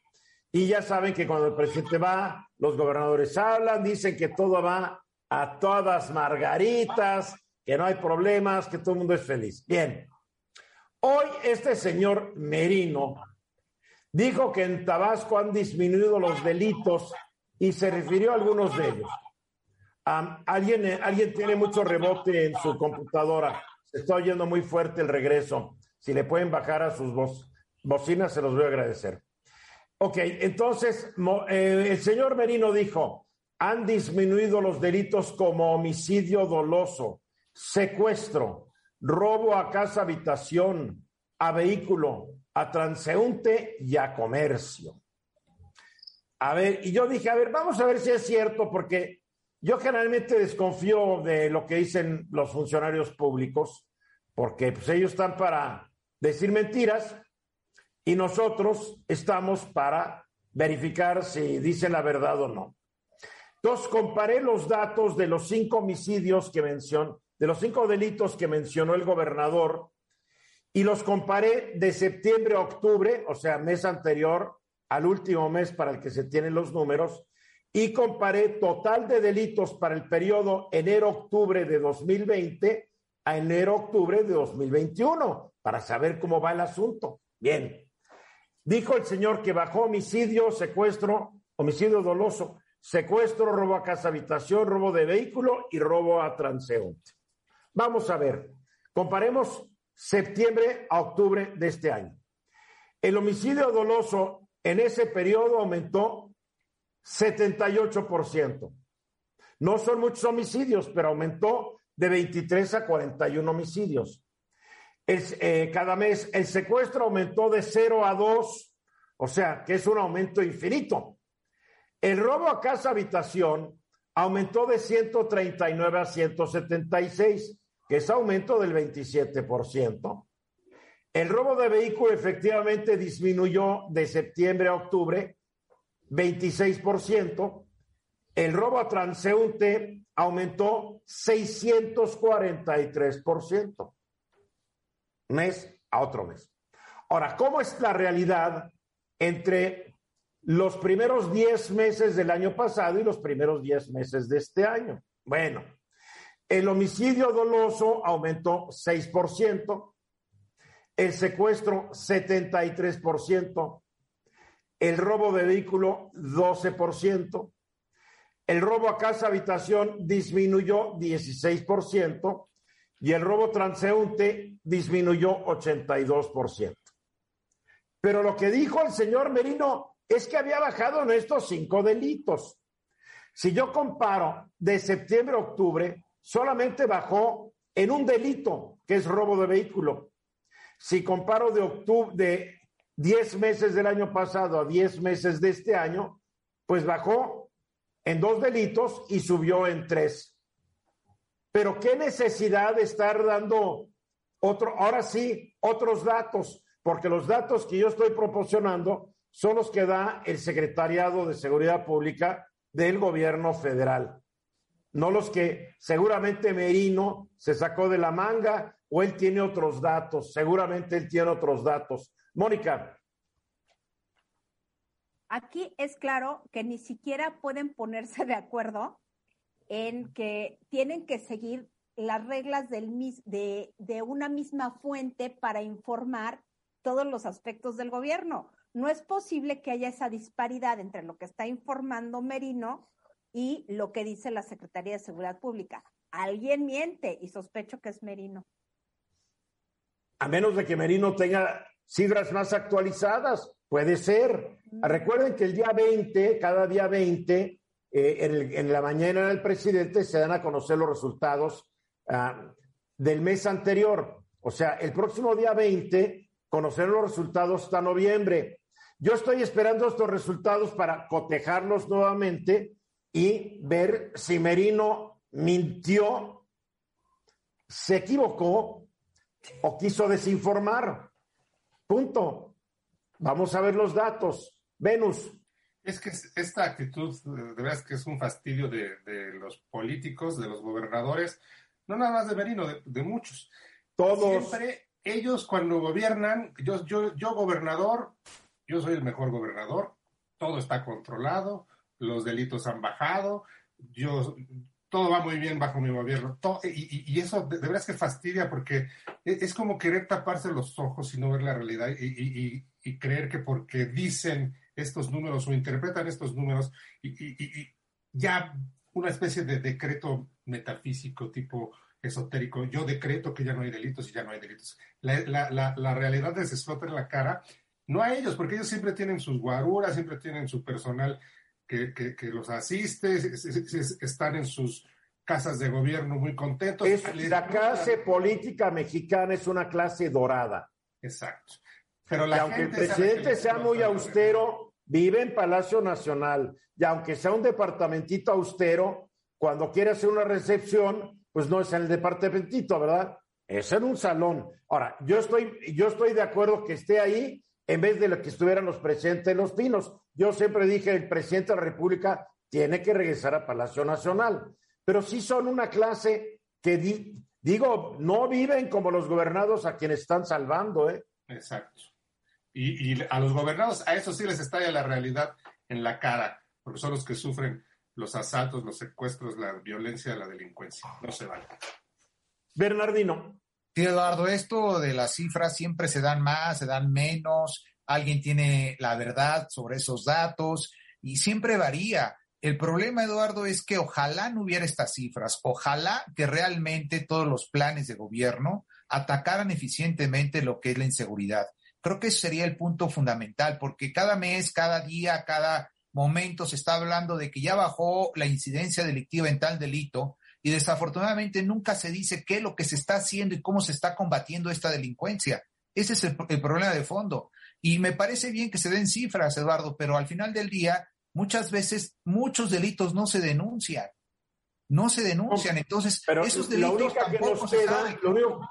Y ya saben que cuando el presidente va, los gobernadores hablan, dicen que todo va a todas margaritas, que no hay problemas, que todo el mundo es feliz. Bien, hoy este señor Merino dijo que en Tabasco han disminuido los delitos y se refirió a algunos de ellos. Alguien, eh, alguien tiene mucho rebote en su computadora. Se está oyendo muy fuerte el regreso. Si le pueden bajar a sus bocinas, se los voy a agradecer. Ok, entonces eh, el señor Merino dijo, han disminuido los delitos como homicidio doloso, secuestro, robo a casa habitación, a vehículo, a transeúnte y a comercio. A ver, y yo dije, a ver, vamos a ver si es cierto, porque yo generalmente desconfío de lo que dicen los funcionarios públicos, porque pues, ellos están para decir mentiras y nosotros estamos para verificar si dicen la verdad o no. Entonces, comparé los datos de los cinco homicidios que mencionó, de los cinco delitos que mencionó el gobernador, y los comparé de septiembre a octubre, o sea, mes anterior al último mes para el que se tienen los números y comparé total de delitos para el periodo enero-octubre de 2020 a enero-octubre de 2021 para saber cómo va el asunto. Bien, dijo el señor que bajó homicidio, secuestro, homicidio doloso, secuestro, robo a casa habitación, robo de vehículo y robo a transeúnte. Vamos a ver, comparemos septiembre a octubre de este año. El homicidio doloso en ese periodo aumentó 78%. No son muchos homicidios, pero aumentó de 23 a 41 homicidios. Eh, cada mes el secuestro aumentó de 0 a 2, o sea, que es un aumento infinito. El robo a casa habitación aumentó de 139 a 176, que es aumento del 27%. El robo de vehículo efectivamente disminuyó de septiembre a octubre 26%. El robo a transeúnte aumentó 643%. Mes a otro mes. Ahora, ¿cómo es la realidad entre los primeros 10 meses del año pasado y los primeros 10 meses de este año? Bueno, el homicidio doloso aumentó 6%, el secuestro 73%, el robo de vehículo 12%, el robo a casa habitación disminuyó 16% y el robo transeúnte disminuyó 82%. Pero lo que dijo el señor Merino es que había bajado en estos cinco delitos. Si yo comparo de septiembre a octubre, solamente bajó en un delito, que es robo de vehículo, si comparo de octubre, de 10 meses del año pasado a 10 meses de este año, pues bajó en dos delitos y subió en tres. Pero qué necesidad de estar dando otro, ahora sí, otros datos, porque los datos que yo estoy proporcionando son los que da el Secretariado de Seguridad Pública del gobierno federal, no los que seguramente Merino se sacó de la manga o él tiene otros datos, seguramente él tiene otros datos. Mónica.
Aquí es claro que ni siquiera pueden ponerse de acuerdo en que tienen que seguir las reglas del, de, de una misma fuente para informar todos los aspectos del gobierno. No es posible que haya esa disparidad entre lo que está informando Merino y lo que dice la Secretaría de Seguridad Pública. Alguien miente y sospecho que es Merino
a menos de que Merino tenga cifras más actualizadas. Puede ser. Recuerden que el día 20, cada día 20, eh, en, la mañana del presidente se dan a conocer los resultados ah, del mes anterior. O sea, el próximo día 20 conocerán los resultados hasta noviembre. Yo estoy esperando estos resultados para cotejarlos nuevamente y ver si Merino mintió, se equivocó o quiso desinformar. Punto. Vamos a ver los datos. Venus.
Es que esta actitud, de verdad, es que es un fastidio de, los políticos, de los gobernadores, no nada más de Merino, de, muchos.
Todos.
Siempre ellos cuando gobiernan, yo, yo, yo gobernador, yo soy el mejor gobernador, todo está controlado, los delitos han bajado, yo, todo va muy bien bajo mi gobierno. y, eso de, verdad es que fastidia porque e, es, como querer taparse los ojos y no ver la realidad y, creer que porque dicen estos números o interpretan estos números y, ya una especie de decreto metafísico tipo esotérico, yo decreto que ya no hay delitos y ya no hay delitos. La, la, la, realidad les explota en la cara, no a ellos, porque ellos siempre tienen sus guaruras, siempre tienen su personal que, los asiste, están en sus casas de gobierno muy contentos.
la clase política mexicana es una clase dorada.
Exacto.
Pero la aunque el presidente sea muy austero, vive en Palacio Nacional. Y aunque sea un departamentito austero, cuando quiere hacer una recepción, pues no es en el departamentito, ¿verdad? Es en un salón. Ahora, yo estoy, yo estoy de acuerdo que esté ahí en vez de que estuvieran los presidentes Los Pinos. Yo siempre dije, el presidente de la República tiene que regresar a Palacio Nacional, pero sí son una clase que, digo, no viven como los gobernados a quienes están salvando, ¿eh?
Exacto. Y, a los gobernados, a eso sí les estalla la realidad en la cara, porque son los que sufren los asaltos, los secuestros, la violencia, la delincuencia. No se vale.
Bernardino.
Sí, Eduardo, esto de las cifras siempre se dan más, se dan menos, alguien tiene la verdad sobre esos datos y siempre varía. El problema, Eduardo, es que ojalá no hubiera estas cifras, ojalá que realmente todos los planes de gobierno atacaran eficientemente lo que es la inseguridad. Creo que ese sería el punto fundamental, porque cada mes, cada día, cada momento se está hablando de que ya bajó la incidencia delictiva en tal delito, y desafortunadamente nunca se dice qué es lo que se está haciendo y cómo se está combatiendo esta delincuencia. Ese es el, problema de fondo. Y me parece bien que se den cifras, Eduardo, pero al final del día, muchas veces muchos delitos no se denuncian. No se denuncian, entonces
pero
esos delitos tampoco se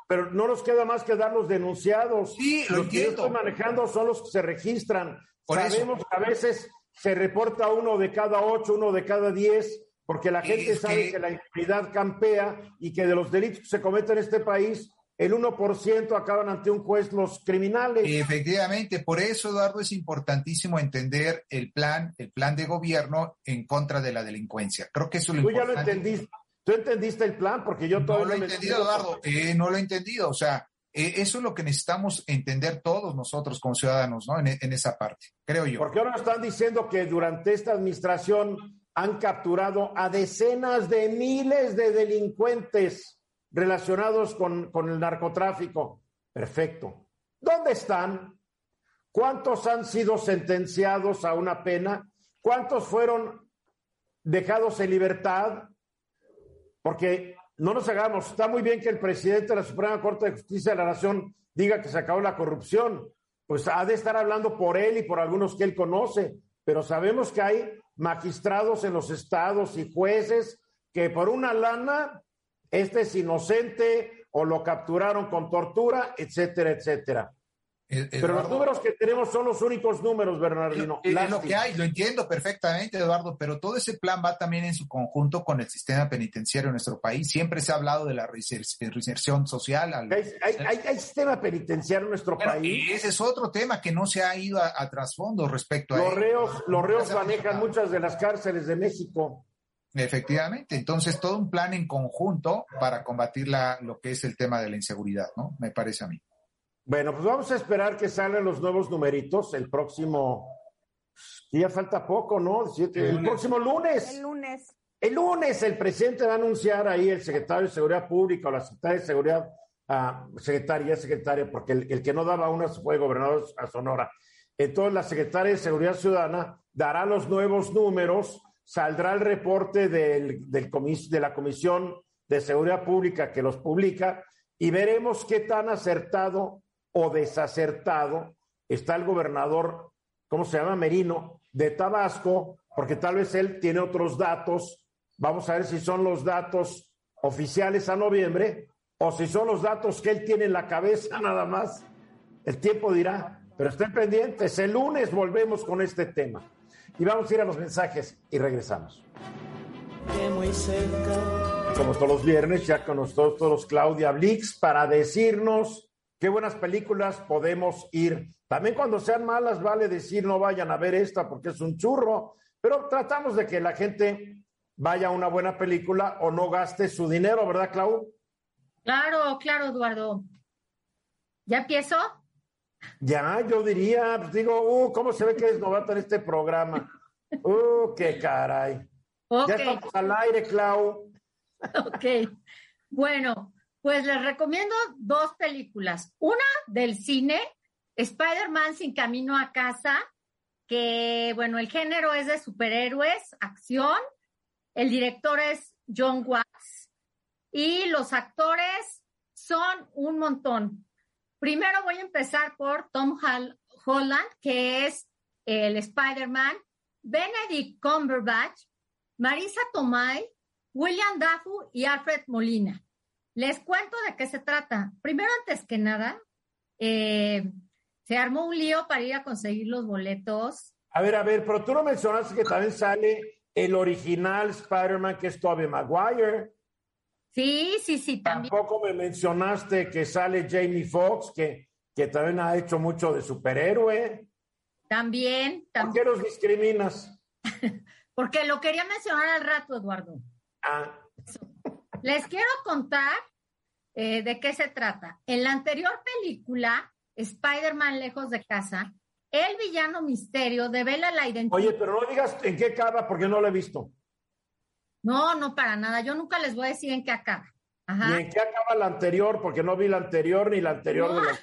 pero no nos queda más que dar los denunciados.
Sí, lo
los que estoy manejando son los que se registran. Sabemos que a veces se reporta uno de cada ocho, uno de cada diez, porque la gente sabe que... la impunidad campea y que de los delitos que se cometen en este país, el 1% acaban ante un juez los criminales.
Efectivamente, por eso, Eduardo, es importantísimo entender el plan, el plan de gobierno en contra de la delincuencia. Creo que eso
es lo Tú ya lo entendiste. Tú entendiste el plan porque yo todavía
no lo he entendido, Eduardo. Eh, no lo he entendido. O sea, eh, eso es lo que necesitamos entender todos nosotros como ciudadanos, ¿no? En, en, esa parte, creo yo.
Porque ahora están diciendo que durante esta administración han capturado a decenas de miles de delincuentes relacionados con, el narcotráfico. Perfecto. ¿Dónde están? ¿Cuántos han sido sentenciados a una pena? ¿Cuántos fueron dejados en libertad? Porque no nos hagamos, está muy bien que el presidente de la Suprema Corte de Justicia de la Nación diga que se acabó la corrupción, pues ha de estar hablando por él y por algunos que él conoce, pero sabemos que hay magistrados en los estados y jueces que por una lana, este es inocente o lo capturaron con tortura, etcétera, etcétera. Pero los números que tenemos son los únicos números, Bernardino.
Es lo que hay, lo entiendo perfectamente, Eduardo, pero todo ese plan va también en su conjunto con el sistema penitenciario en nuestro país. Siempre se ha hablado de la reinserción social.
Hay, sistema penitenciario en nuestro país.
Y ese es otro tema que no se ha ido a, trasfondo respecto a
los reos, los reos manejan muchas de las cárceles de México.
Efectivamente, entonces todo un plan en conjunto para combatir la, lo que es el tema de la inseguridad, ¿no? Me parece a mí.
Bueno, pues vamos a esperar que salgan los nuevos numeritos el próximo. Ya falta poco, ¿no? El, próximo lunes.
El lunes.
El lunes el presidente va a anunciar ahí el secretario de Seguridad Pública o la secretaria de Seguridad, uh, secretaria, secretaria, porque el, que no daba una fue gobernador a Sonora. Entonces la secretaria de Seguridad Ciudadana dará los nuevos números saldrá el reporte del, del comis, de la Comisión de Seguridad Pública que los publica y veremos qué tan acertado o desacertado está el gobernador, ¿cómo se llama? Merino, de Tabasco, porque tal vez él tiene otros datos. Vamos a ver si son los datos oficiales a noviembre o si son los datos que él tiene en la cabeza [LAUGHS] nada más. El tiempo dirá, pero estén pendientes, el lunes volvemos con este tema. Y vamos a ir a los mensajes y regresamos. Como todos los viernes, ya con nosotros Claudia Blix para decirnos qué buenas películas podemos ir. También cuando sean malas, vale decir no vayan a ver esta porque es un churro, pero tratamos de que la gente vaya a una buena película o no gaste su dinero, ¿verdad, Clau?
Claro, claro, Eduardo. ¿Ya empiezo?
Ya, yo diría, pues digo, uh, ¿cómo se ve que es novato en este programa? [LAUGHS] Uh, qué caray. Ya estamos al aire, Clau. [LAUGHS]
Ok. Bueno, pues les recomiendo dos películas. Una del cine, Spider-Man sin camino a casa, que, bueno, el género es de superhéroes, acción. El director es John Watts y los actores son un montón. Primero voy a empezar por Tom Holland, que es el Spider-Man, Benedict Cumberbatch, Marisa Tomei, William Dafoe y Alfred Molina. Les cuento de qué se trata. Primero, antes que nada, eh, se armó un lío para ir a conseguir los boletos.
A ver, a ver, pero tú no mencionaste que también sale el original Spider-Man, que es Tobey Maguire.
Sí, sí, sí,
también. Tampoco me mencionaste que sale Jamie Foxx, que, que también ha hecho mucho de superhéroe.
También,
también. ¿Por qué los discriminas? [LAUGHS]
Porque lo quería mencionar al rato, Eduardo.
Ah.
Les quiero contar eh, de qué se trata. En la anterior película, Spider-Man lejos de casa, el villano misterio devela la identidad.
Oye, pero no digas en qué acaba porque no lo he visto.
No, no para nada. Yo nunca les voy a decir en qué acaba.
Ajá. Ni en qué acaba la anterior, porque no vi la anterior ni la anterior de la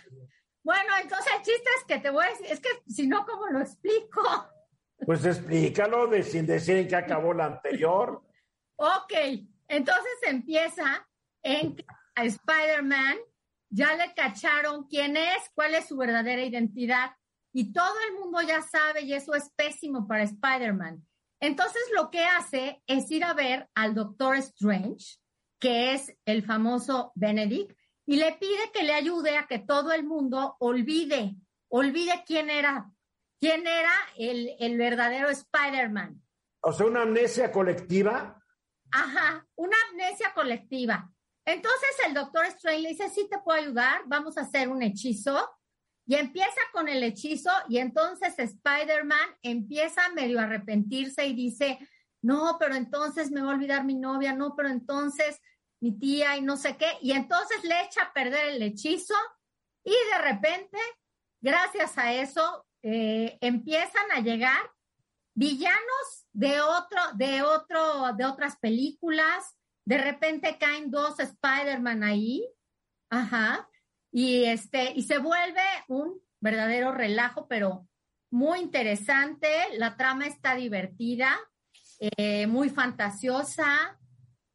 Bueno, entonces el chiste es que te voy a decir, es que si no, ¿cómo lo explico?
Pues explícalo de, sin decir en qué acabó la anterior.
ok, entonces empieza en que a Spider-Man ya le cacharon quién es, cuál es su verdadera identidad y todo el mundo ya sabe y eso es pésimo para Spider-Man. Entonces lo que hace es ir a ver al Doctor Strange, que es el famoso Benedict, y le pide que le ayude a que todo el mundo olvide, olvide quién era, quién era el, el verdadero Spider-Man.
O sea, una amnesia colectiva.
Ajá, una amnesia colectiva. Entonces el Doctor Strange le dice, sí te puedo ayudar, vamos a hacer un hechizo y empieza con el hechizo y entonces Spider-Man empieza medio a arrepentirse y dice, no, pero entonces me va a olvidar mi novia, no, pero entonces mi tía y no sé qué. Y entonces le echa a perder el hechizo y de repente, gracias a eso, eh, empiezan a llegar villanos de otro, de otro, de otras películas. De repente caen dos Spider-Man ahí. Ajá y este y se vuelve un verdadero relajo, pero muy interesante. La trama está divertida, eh, muy fantasiosa.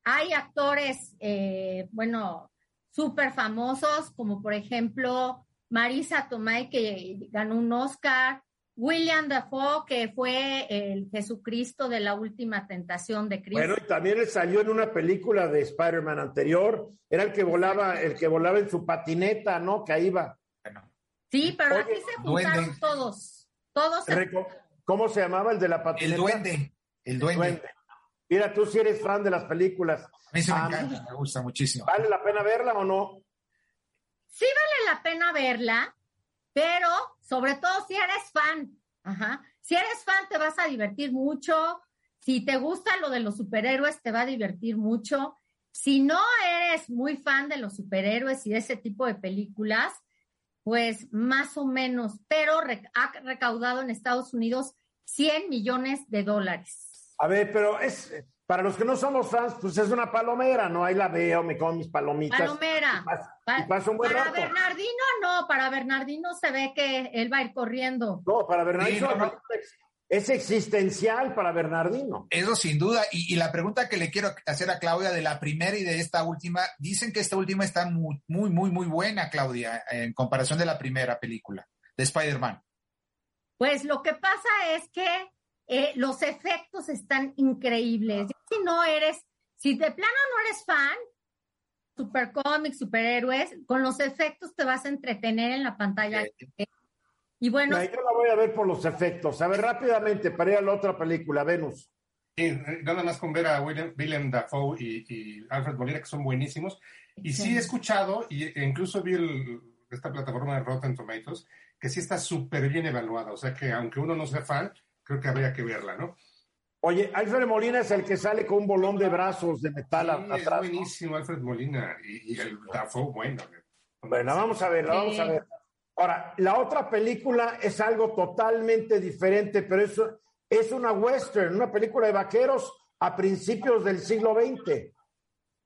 Hay actores, eh, bueno, súper famosos, como por ejemplo Marisa Tomei, que ganó un Oscar, William Dafoe, que fue el Jesucristo de la última tentación de Cristo.
Bueno, y también él salió en una película de Spider-Man anterior. Era el que volaba, el que volaba en su patineta, ¿no? Que iba.
Sí, pero aquí se juntaron todos. Todos.
¿Cómo se llamaba el de la patineta?
El duende. El duende.
Mira, tú sí eres fan de las películas.
A mí se me ah, encanta, me gusta muchísimo.
¿Vale la pena verla o no?
Sí vale la pena verla pero sobre todo si eres fan, ajá, si eres fan te vas a divertir mucho, si te gusta lo de los superhéroes te va a divertir mucho, si no eres muy fan de los superhéroes y de ese tipo de películas, pues más o menos, pero ha recaudado en Estados Unidos 100 millones de dólares.
A ver, pero es, para los que no somos fans, pues es una palomera, ¿no? Ahí la veo, me como mis palomitas.
Palomera.
Y
para Bernardino no, para Bernardino se ve que él va a ir corriendo.
No, para Bernardino es existencial para Bernardino.
Eso sin duda. Y, y, la pregunta que le quiero hacer a Claudia de la primera y de esta última, dicen que esta última está muy, muy, muy, muy buena, Claudia, en comparación de la primera película de Spider-Man.
Pues lo que pasa es que eh, los efectos están increíbles. Si no eres, si de plano no eres fan, super cómics, superhéroes, con los efectos te vas a entretener en la pantalla. Y bueno.
yo la voy a ver por los efectos. A ver, rápidamente, para ir a la otra película, Venus.
Sí, nada más con ver a William, William Dafoe y, Alfred Molina, que son buenísimos. Y sí, he escuchado, e incluso vi esta plataforma de Rotten Tomatoes, que sí está súper bien evaluada. O sea que aunque uno no sea fan, creo que habría que verla, ¿no?
Oye, Alfred Molina es el que sale con un bolón de brazos de metal
sí, atrás. Es buenísimo, Alfred Molina. Y, el Dafoe, bueno.
Bueno, vamos a ver, vamos a ver. Ahora, la otra película es algo totalmente diferente, pero eso es una western, una película de vaqueros a principios del siglo XX.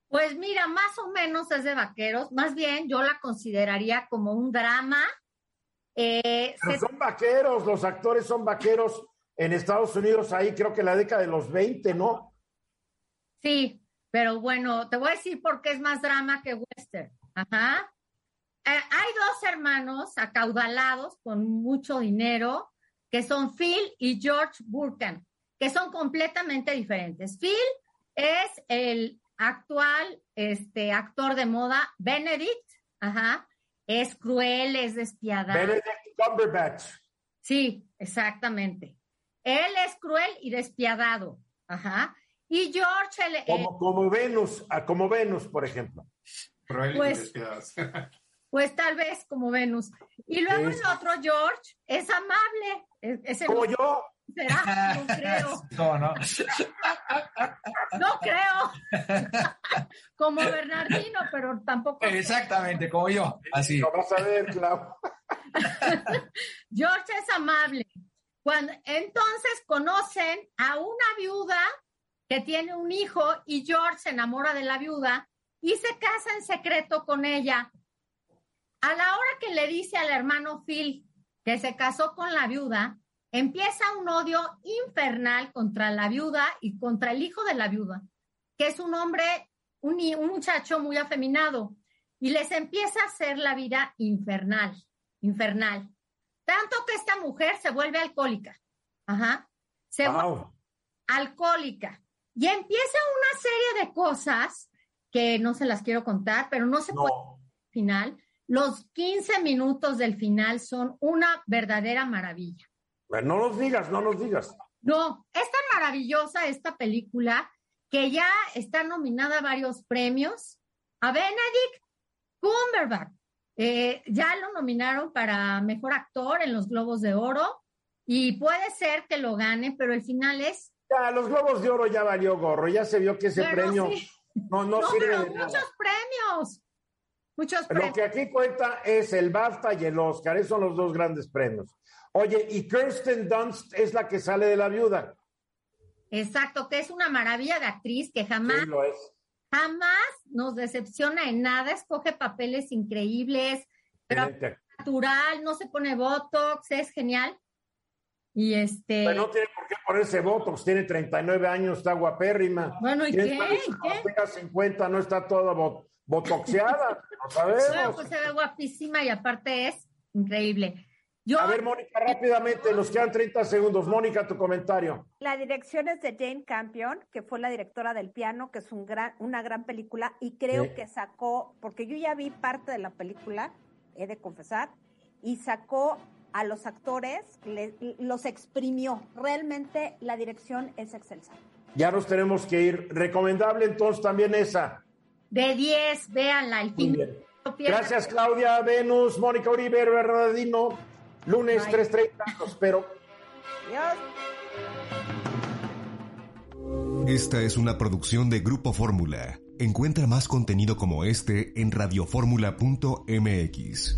Pues mira, más o menos es de vaqueros, más bien yo la consideraría como un drama
eh, son vaqueros, los actores son vaqueros en Estados Unidos ahí creo que en la década de los 20, ¿no?
Sí, pero bueno, te voy a decir por qué es más drama que western. Ajá. Eh, hay dos hermanos acaudalados con mucho dinero que son Phil y George Burkan, que son completamente diferentes. Phil es el actual este, actor de moda Benedict, ajá, es cruel, es despiadado.
Benedict Cumberbatch.
Sí, exactamente. Él es cruel y despiadado. Ajá. Y George.
Eh, como, como Venus, ah, como Venus, por ejemplo.
Cruel pues, y despiadado. [LAUGHS]
pues tal vez como Venus. Y luego el otro, George, es amable. Es,
como yo.
¿Será? No [LAUGHS] creo. No, no. No creo. [LAUGHS] Como Bernardino, pero tampoco.
Exactamente, como yo. Así.
Lo vas a ver, Clau.
George es amable. Cuando, entonces conocen a una viuda que tiene un hijo y George se enamora de la viuda y se casa en secreto con ella. A la hora que le dice al hermano Phil que se casó con la viuda, empieza un odio infernal contra la viuda y contra el hijo de la viuda, que es un hombre, un, muchacho muy afeminado, y les empieza a hacer la vida infernal, infernal. Tanto que esta mujer se vuelve alcohólica. Ajá. Se vuelve alcohólica. Y empieza una serie de cosas que no se las quiero contar, pero no se puede final. Los 15 minutos del final son una verdadera maravilla.
No nos digas, no nos digas.
No, es tan maravillosa esta película que ya está nominada a varios premios. A Benedict Cumberbatch. Eh, ya lo nominaron para mejor actor en los Globos de Oro y puede ser que lo gane, pero el final es.
Ya, los Globos de Oro ya valió gorro, ya se vio que ese premio no, no, sirve de
muchos premios. Muchos premios.
Lo que aquí cuenta es el BAFTA y el Oscar, esos son los dos grandes premios. Oye, y Kirsten Dunst es la que sale de la viuda.
Exacto, que es una maravilla de actriz que jamás, jamás nos decepciona en nada, escoge papeles increíbles, pero natural, no se pone botox, es genial. Y este.
Pero no tiene por qué ponerse botox, tiene 39 años, está guapérrima.
Bueno, ¿y qué?
Tenga 50, no está toda botoxeada, [LAUGHS] no sabemos.
pues se ve guapísima y aparte es increíble.
A ver, Mónica, rápidamente, nos quedan 30 segundos. Mónica, tu comentario.
La dirección es de Jane Campion, que fue la directora del piano, que es un gran, una gran película, y creo que sacó, porque yo ya vi parte de la película, he de confesar, y sacó a los actores, los exprimió. Realmente la dirección es excelsa.
Ya nos tenemos que ir. Recomendable entonces también esa.
De 10, véanla al fin.
Gracias, Claudia, Venus, Mónica Uribe, Bernardino. Lunes 3.30, los espero.
Esta es una producción de Grupo Fórmula. Encuentra más contenido como este en radioformula.mx.